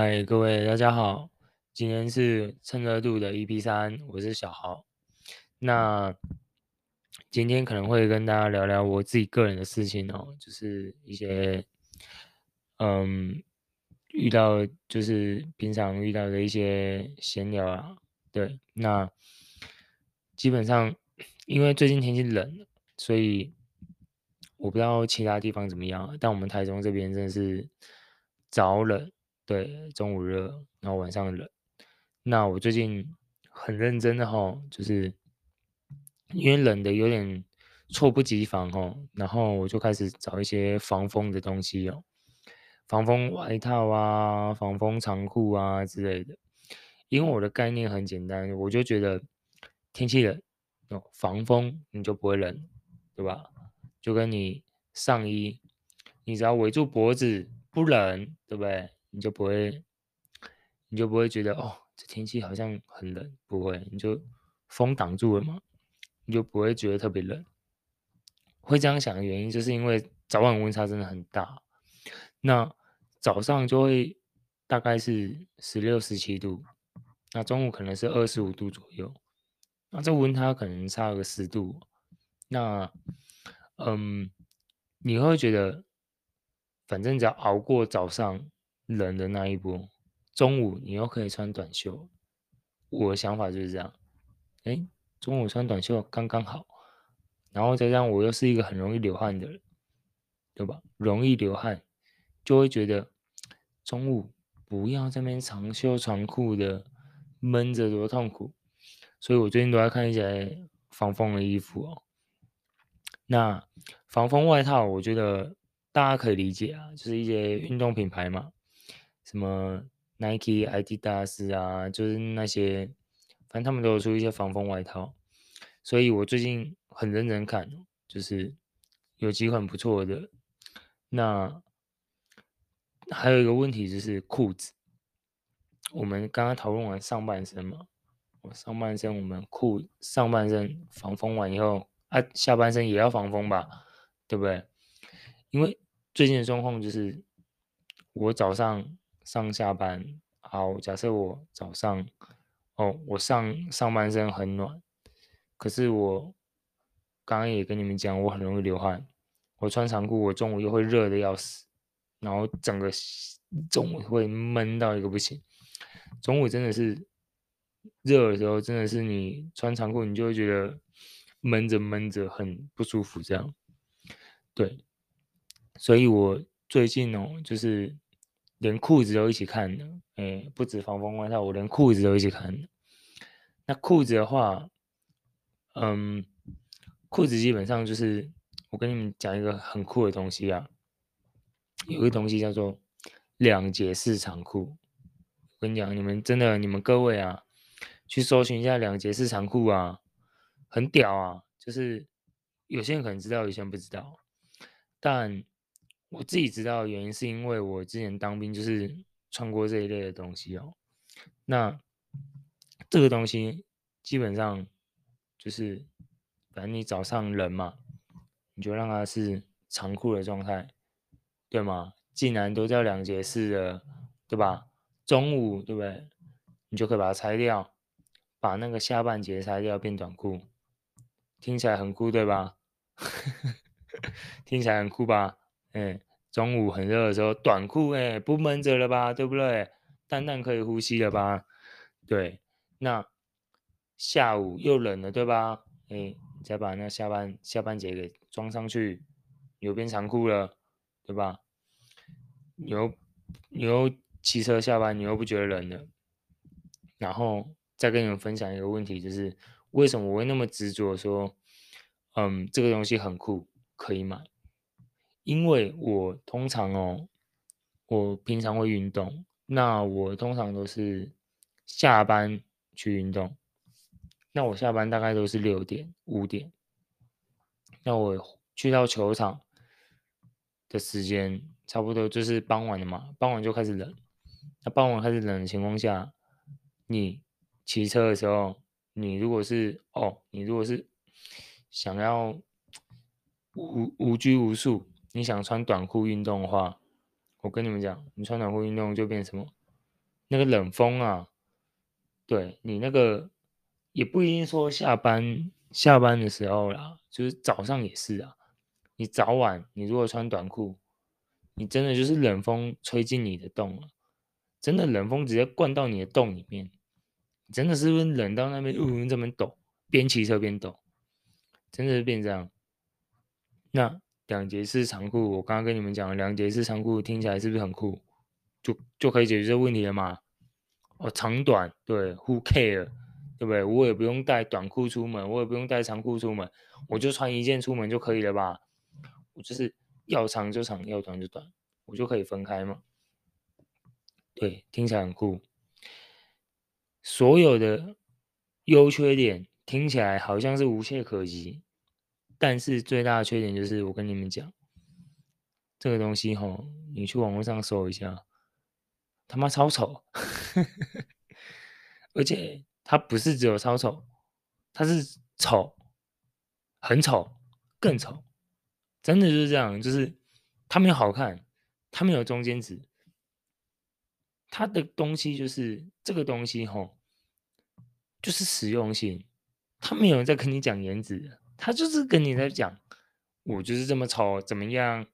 嗨，各位大家好，今天是趁热度的 EP 三，我是小豪。那今天可能会跟大家聊聊我自己个人的事情哦，就是一些嗯遇到就是平常遇到的一些闲聊啊。对，那基本上因为最近天气冷，所以我不知道其他地方怎么样，但我们台中这边真的是早冷。对，中午热，然后晚上冷。那我最近很认真的吼，就是因为冷的有点猝不及防吼，然后我就开始找一些防风的东西哦，防风外套啊，防风长裤啊之类的。因为我的概念很简单，我就觉得天气冷哦，防风你就不会冷，对吧？就跟你上衣，你只要围住脖子不冷，对不对？你就不会，你就不会觉得哦，这天气好像很冷，不会，你就风挡住了嘛，你就不会觉得特别冷。会这样想的原因，就是因为早晚温差真的很大。那早上就会大概是十六、十七度，那中午可能是二十五度左右，那这温差可能差个十度。那嗯，你会觉得，反正只要熬过早上。冷的那一波，中午你又可以穿短袖，我的想法就是这样。哎，中午穿短袖刚刚好，然后再加上我又是一个很容易流汗的人，对吧？容易流汗，就会觉得中午不要这边长袖长裤的闷着多痛苦。所以我最近都在看一些防风的衣服哦。那防风外套，我觉得大家可以理解啊，就是一些运动品牌嘛。什么 Nike、Adidas 啊，就是那些，反正他们都有出一些防风外套，所以我最近很认真看，就是有几款不错的。那还有一个问题就是裤子，我们刚刚讨论完上半身嘛，我上半身我们裤上半身防风完以后，啊，下半身也要防风吧，对不对？因为最近的状况就是我早上。上下班好，假设我早上哦，我上上半身很暖，可是我刚刚也跟你们讲，我很容易流汗。我穿长裤，我中午又会热的要死，然后整个中午会闷到一个不行。中午真的是热的时候，真的是你穿长裤，你就会觉得闷着闷着很不舒服。这样，对，所以我最近哦，就是。连裤子都一起看的，哎，不止防风外套，我连裤子都一起看的。那裤子的话，嗯，裤子基本上就是我跟你们讲一个很酷的东西啊，有个东西叫做两节式长裤。我跟你讲，你们真的，你们各位啊，去搜寻一下两节式长裤啊，很屌啊！就是有些人可能知道，有些人不知道，但。我自己知道的原因是因为我之前当兵就是穿过这一类的东西哦。那这个东西基本上就是，反正你早上冷嘛，你就让它是长裤的状态，对吗？既然都叫两节式的，对吧？中午对不对？你就可以把它拆掉，把那个下半截拆掉变短裤，听起来很酷，对吧？听起来很酷吧？哎，中午很热的时候，短裤哎，不闷着了吧，对不对？蛋蛋可以呼吸了吧？对，那下午又冷了，对吧？哎，再把那下半下半截给装上去，有变长裤了，对吧？你又你又骑车下班，你又不觉得冷了。然后再跟你们分享一个问题，就是为什么我会那么执着说，嗯，这个东西很酷，可以买。因为我通常哦，我平常会运动，那我通常都是下班去运动，那我下班大概都是六点五点，那我去到球场的时间差不多就是傍晚了嘛，傍晚就开始冷，那傍晚开始冷的情况下，你骑车的时候，你如果是哦，你如果是想要无无拘无束。你想穿短裤运动的话，我跟你们讲，你穿短裤运动就变什么？那个冷风啊，对你那个也不一定说下班下班的时候啦，就是早上也是啊。你早晚你如果穿短裤，你真的就是冷风吹进你的洞了，真的冷风直接灌到你的洞里面，真的是不是冷到那边呜这么抖，边骑车边抖，真的是变这样。那两节式长裤，我刚刚跟你们讲了，两节式长裤听起来是不是很酷？就就可以解决这个问题了嘛？哦，长短对，Who care，对不对？我也不用带短裤出门，我也不用带长裤出门，我就穿一件出门就可以了吧？我就是要长就长，要短就短，我就可以分开嘛。对，听起来很酷。所有的优缺点听起来好像是无懈可击，但是最大的缺点就是我跟你们讲，这个东西吼，你去网络上搜一下。他妈超丑，而且他不是只有超丑，他是丑，很丑，更丑，真的就是这样，就是他没有好看，他没有中间值，他的东西就是这个东西吼，就是实用性，他没有人在跟你讲颜值，他就是跟你在讲，我就是这么丑，怎么样？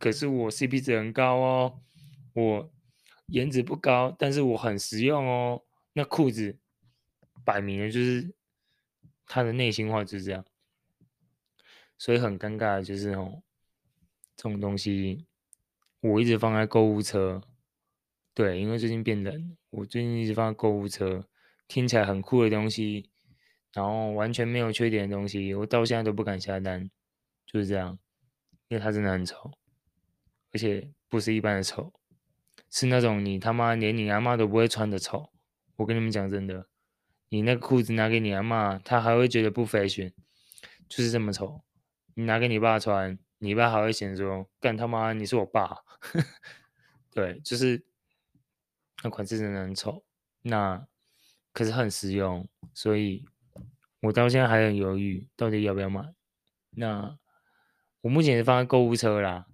可是我 CP 值很高哦，我。颜值不高，但是我很实用哦。那裤子摆明了就是他的内心话就是这样，所以很尴尬的就是哦，这种东西我一直放在购物车。对，因为最近变冷，我最近一直放在购物车。听起来很酷的东西，然后完全没有缺点的东西，我到现在都不敢下单，就是这样，因为它真的很丑，而且不是一般的丑。是那种你他妈连你阿妈都不会穿的丑，我跟你们讲真的，你那个裤子拿给你阿妈，她还会觉得不 fashion，就是这么丑。你拿给你爸穿，你爸还会嫌说干他妈你是我爸，对，就是那款式真的很丑，那可是很实用，所以我到现在还很犹豫，到底要不要买。那我目前是放在购物车啦，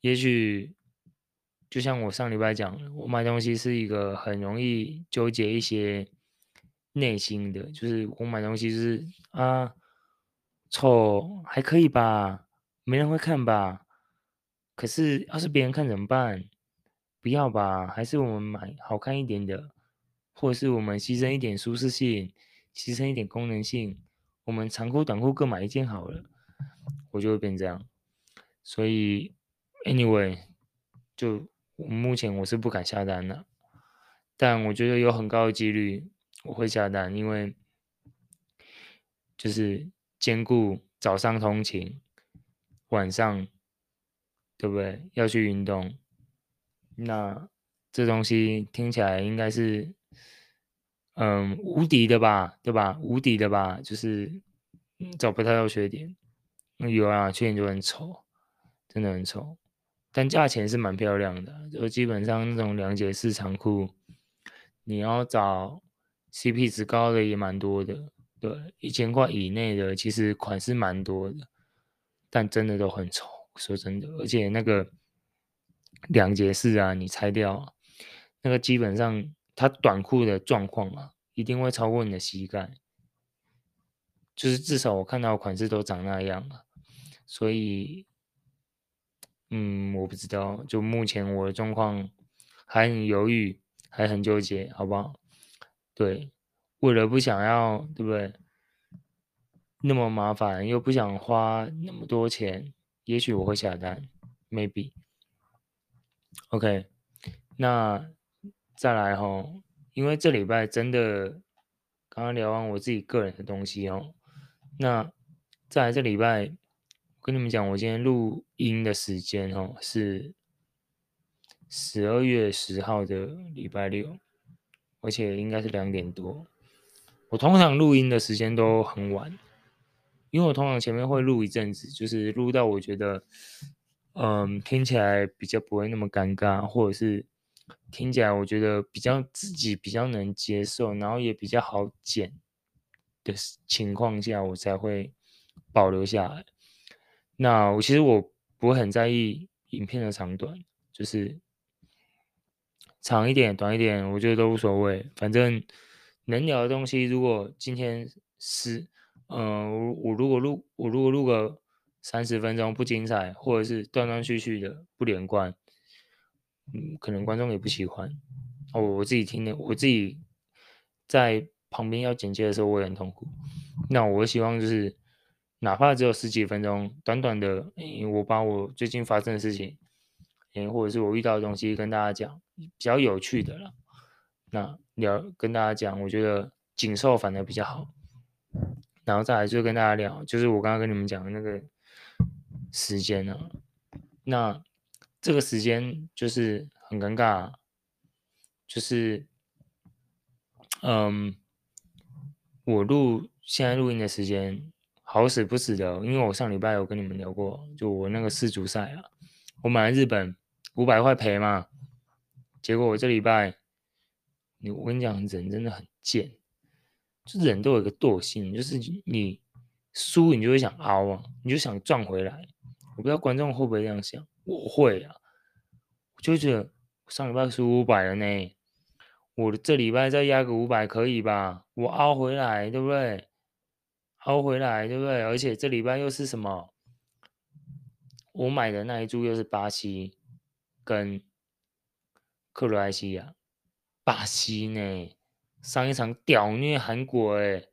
也许。就像我上礼拜讲的，我买东西是一个很容易纠结一些内心的，就是我买东西就是啊，丑还可以吧，没人会看吧？可是要是别人看怎么办？不要吧？还是我们买好看一点的，或者是我们牺牲一点舒适性，牺牲一点功能性，我们长裤短裤各买一件好了，我就会变这样。所以，anyway，就。我目前我是不敢下单的，但我觉得有很高的几率我会下单，因为就是兼顾早上通勤，晚上对不对？要去运动，那这东西听起来应该是嗯无敌的吧，对吧？无敌的吧，就是找不太到缺点，有啊，缺点就很丑，真的很丑。但价钱是蛮漂亮的，就基本上那种两节式长裤，你要找 CP 值高的也蛮多的，对，一千块以内的其实款式蛮多的，但真的都很丑，说真的，而且那个两节式啊，你拆掉，那个基本上它短裤的状况啊，一定会超过你的膝盖，就是至少我看到款式都长那样了，所以。嗯，我不知道，就目前我的状况还很犹豫，还很纠结，好不好？对，为了不想要，对不对？那么麻烦，又不想花那么多钱，也许我会下单，maybe。OK，那再来哈，因为这礼拜真的刚刚聊完我自己个人的东西哦，那再来这礼拜。我跟你们讲，我今天录音的时间哦，是十二月十号的礼拜六，而且应该是两点多。我通常录音的时间都很晚，因为我通常前面会录一阵子，就是录到我觉得，嗯，听起来比较不会那么尴尬，或者是听起来我觉得比较自己比较能接受，然后也比较好剪的情况下，我才会保留下来。那我其实我不会很在意影片的长短，就是长一点、短一点，我觉得都无所谓。反正能聊的东西，如果今天是，嗯、呃，我我如果录我如果录个三十分钟不精彩，或者是断断续续的不连贯，嗯，可能观众也不喜欢。哦，我自己听的，我自己在旁边要剪接的时候，我也很痛苦。那我希望就是，哪怕只有十几分钟，短短的，我把我最近发生的事情。或者是我遇到的东西跟大家讲比较有趣的了，那聊跟大家讲，我觉得紧凑反而比较好。然后再来就跟大家聊，就是我刚刚跟你们讲的那个时间啊，那这个时间就是很尴尬，就是嗯，我录现在录音的时间好死不死的，因为我上礼拜有跟你们聊过，就我那个世足赛啊，我买了日本。五百块赔嘛，结果我这礼拜，你我跟你讲，人真的很贱，就人都有一个惰性，就是你输你就会想凹啊，你就想赚回来。我不知道观众会不会这样想，我会啊，就觉得上礼拜输五百了呢，我这礼拜再压个五百可以吧？我凹回来，对不对？凹回来，对不对？而且这礼拜又是什么？我买的那一注又是巴西。跟克罗埃西亚、巴西呢，上一场屌虐韩国诶，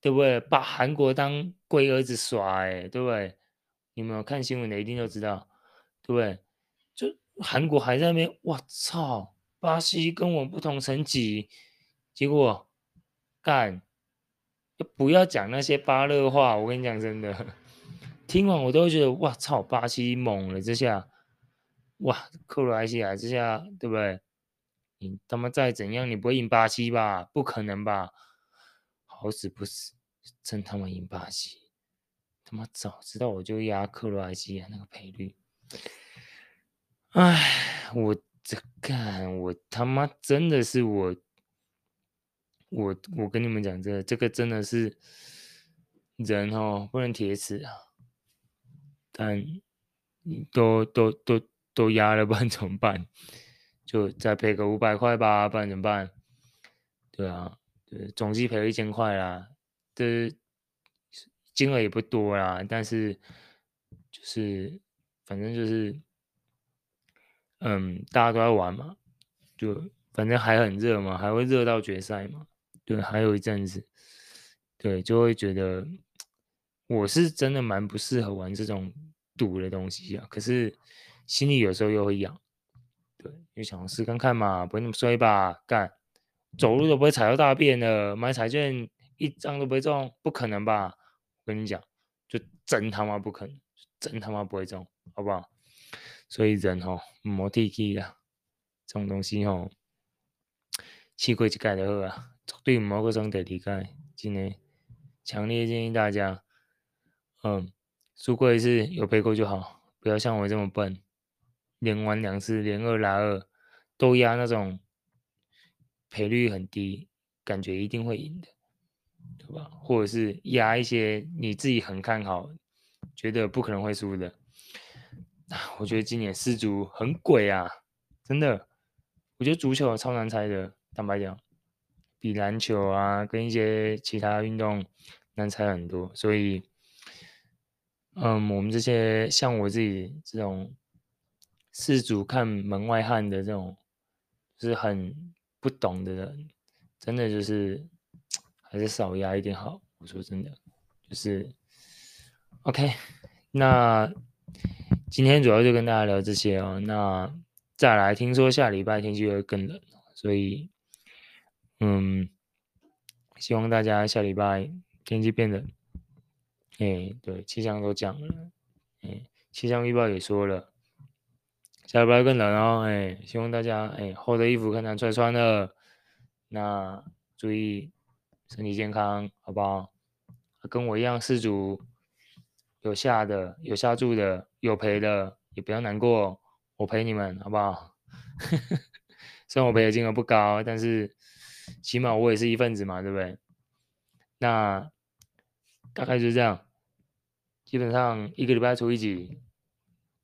对不对？把韩国当龟儿子耍诶，对不对？你们有看新闻的一定都知道，对不对？就韩国还在那边，我操！巴西跟我不同层级，结果干，不要讲那些巴勒话，我跟你讲真的，听完我都会觉得，哇操！巴西猛了这下。哇，克罗埃西亚这下对不对？你他妈再怎样，你不会赢巴西吧？不可能吧？好死不死，真他妈赢巴西！他妈早知道我就压克罗埃西亚那个赔率。哎，我这干，我他妈真的是我，我我跟你们讲这，这个真的是人哦，不能铁齿啊。但都都都。都压了，不然怎么办？就再赔个五百块吧，不然怎么办？对啊，对，总计赔了一千块啦，这金额也不多啦，但是就是反正就是，嗯，大家都在玩嘛，就反正还很热嘛，还会热到决赛嘛，对，还有一阵子，对，就会觉得我是真的蛮不适合玩这种赌的东西啊，可是。心里有时候又会痒，对，就想试看看嘛，不会那么衰吧？干，走路都不会踩到大便了，买彩券一张都不会中，不可能吧？我跟你讲，就真他妈不可能，真他妈不会中，好不好？所以人吼，莫提起啦，这种东西吼，试过一次就好啊，绝对莫搁装第二次，真的，强烈建议大家，嗯，输过一次有赔过就好，不要像我这么笨。连玩两次，连二拉二，都压那种赔率很低，感觉一定会赢的，对吧？或者是压一些你自己很看好，觉得不可能会输的。我觉得今年四足很鬼啊，真的。我觉得足球超难猜的，坦白讲，比篮球啊跟一些其他运动难猜很多。所以，嗯，我们这些像我自己这种。四足看门外汉的这种，就是很不懂的人，真的就是 还是少压一点好。我说真的，就是 OK。那今天主要就跟大家聊这些哦。那再来，听说下礼拜天气会更冷，所以嗯，希望大家下礼拜天气变冷。哎，对，气象都讲了，哎，气象预报也说了。下礼拜更冷哦，哎，希望大家哎厚的衣服可能穿穿了，那注意身体健康，好不好？跟我一样四组有下的，有下注的，有赔的，也不要难过，我陪你们，好不好？虽然我赔的金额不高，但是起码我也是一份子嘛，对不对？那大概就是这样，基本上一个礼拜出一集，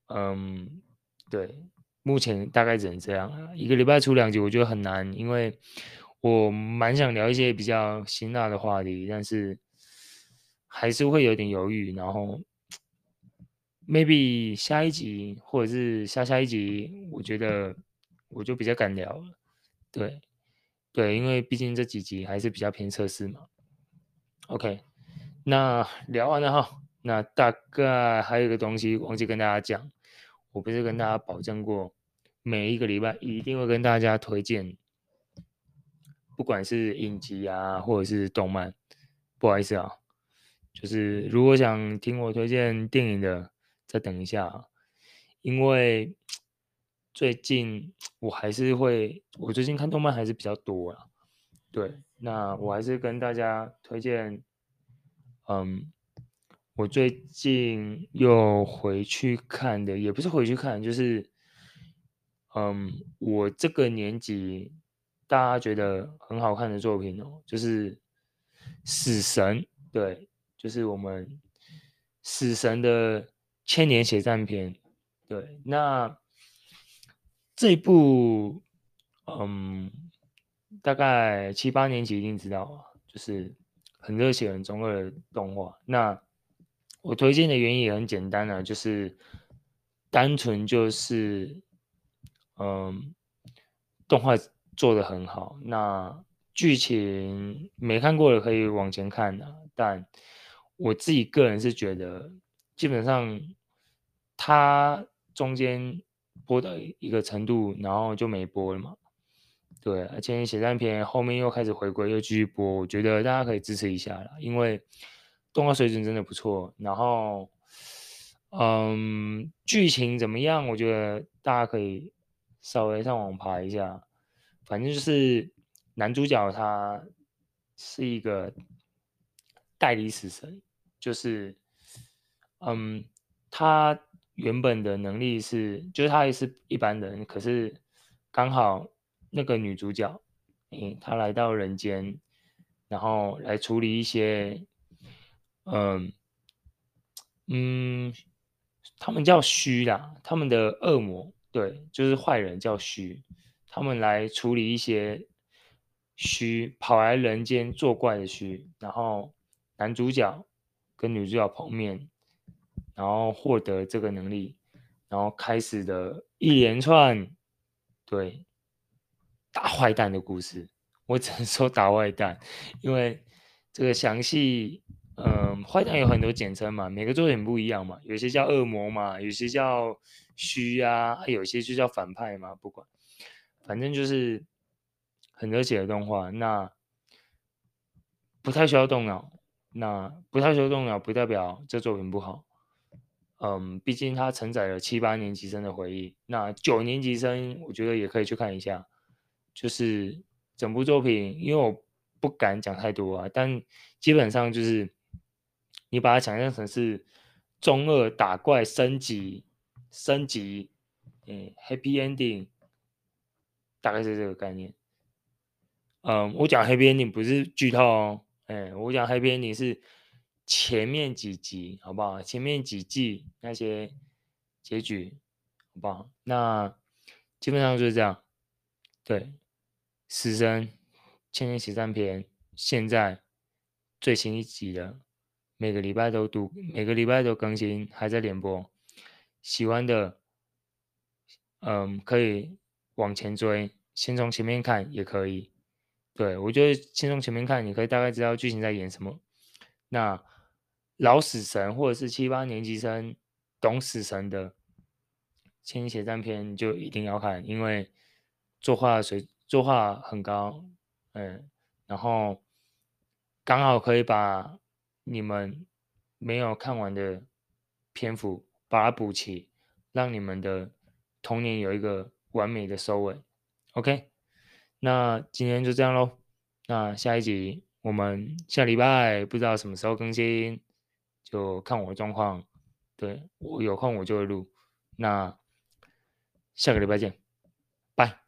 嗯。对，目前大概只能这样，一个礼拜出两集，我觉得很难，因为我蛮想聊一些比较辛辣的话题，但是还是会有点犹豫。然后，maybe 下一集或者是下下一集，我觉得我就比较敢聊了。对，对，因为毕竟这几集还是比较偏测试嘛。OK，那聊完了哈。那大概还有一个东西忘记跟大家讲，我不是跟大家保证过，每一个礼拜一定会跟大家推荐，不管是影集啊，或者是动漫，不好意思啊，就是如果想听我推荐电影的，再等一下啊，因为最近我还是会，我最近看动漫还是比较多啊，对，那我还是跟大家推荐，嗯。我最近又回去看的，也不是回去看，就是，嗯，我这个年纪大家觉得很好看的作品哦，就是《死神》，对，就是我们《死神》的千年血战篇，对，那这部，嗯，大概七八年级一定知道啊，就是很热血、很中二的动画，那。我推荐的原因也很简单啊，就是单纯就是，嗯，动画做得很好。那剧情没看过的可以往前看啊，但我自己个人是觉得，基本上它中间播到一个程度，然后就没播了嘛。对，而且写战篇后面又开始回归，又继续播，我觉得大家可以支持一下啦，因为。动画水准真的不错，然后，嗯，剧情怎么样？我觉得大家可以稍微上网爬一下。反正就是男主角他是一个代理死神，就是，嗯，他原本的能力是，就是他也是一般人，可是刚好那个女主角，嗯，她来到人间，然后来处理一些。嗯嗯，他们叫虚啦，他们的恶魔对，就是坏人叫虚，他们来处理一些虚跑来人间作怪的虚，然后男主角跟女主角碰面，然后获得这个能力，然后开始的一连串对打坏蛋的故事，我只能说打坏蛋，因为这个详细。嗯，坏蛋有很多简称嘛，每个作品不一样嘛，有些叫恶魔嘛，有些叫虚啊，有些就叫反派嘛，不管，反正就是很热血的动画，那不太需要动脑，那不太需要动脑不代表这作品不好，嗯，毕竟它承载了七八年级生的回忆，那九年级生我觉得也可以去看一下，就是整部作品，因为我不敢讲太多啊，但基本上就是。你把它想象成是中二打怪升级，升级，嗯，Happy Ending，大概是这个概念。嗯，我讲 Happy Ending 不是剧透哦，哎，我讲 Happy Ending 是前面几集，好不好？前面几季那些结局，好不好？那基本上就是这样。对，死神千年血战篇现在最新一集的。每个礼拜都读，每个礼拜都更新，还在连播。喜欢的，嗯，可以往前追，先从前面看也可以。对，我觉得先从前面看，你可以大概知道剧情在演什么。那老死神或者是七八年级生懂死神的《千年血战篇》就一定要看，因为作画水作画很高，嗯，然后刚好可以把。你们没有看完的篇幅，把它补齐，让你们的童年有一个完美的收尾。OK，那今天就这样喽。那下一集我们下礼拜不知道什么时候更新，就看我的状况。对，我有空我就会录。那下个礼拜见，拜。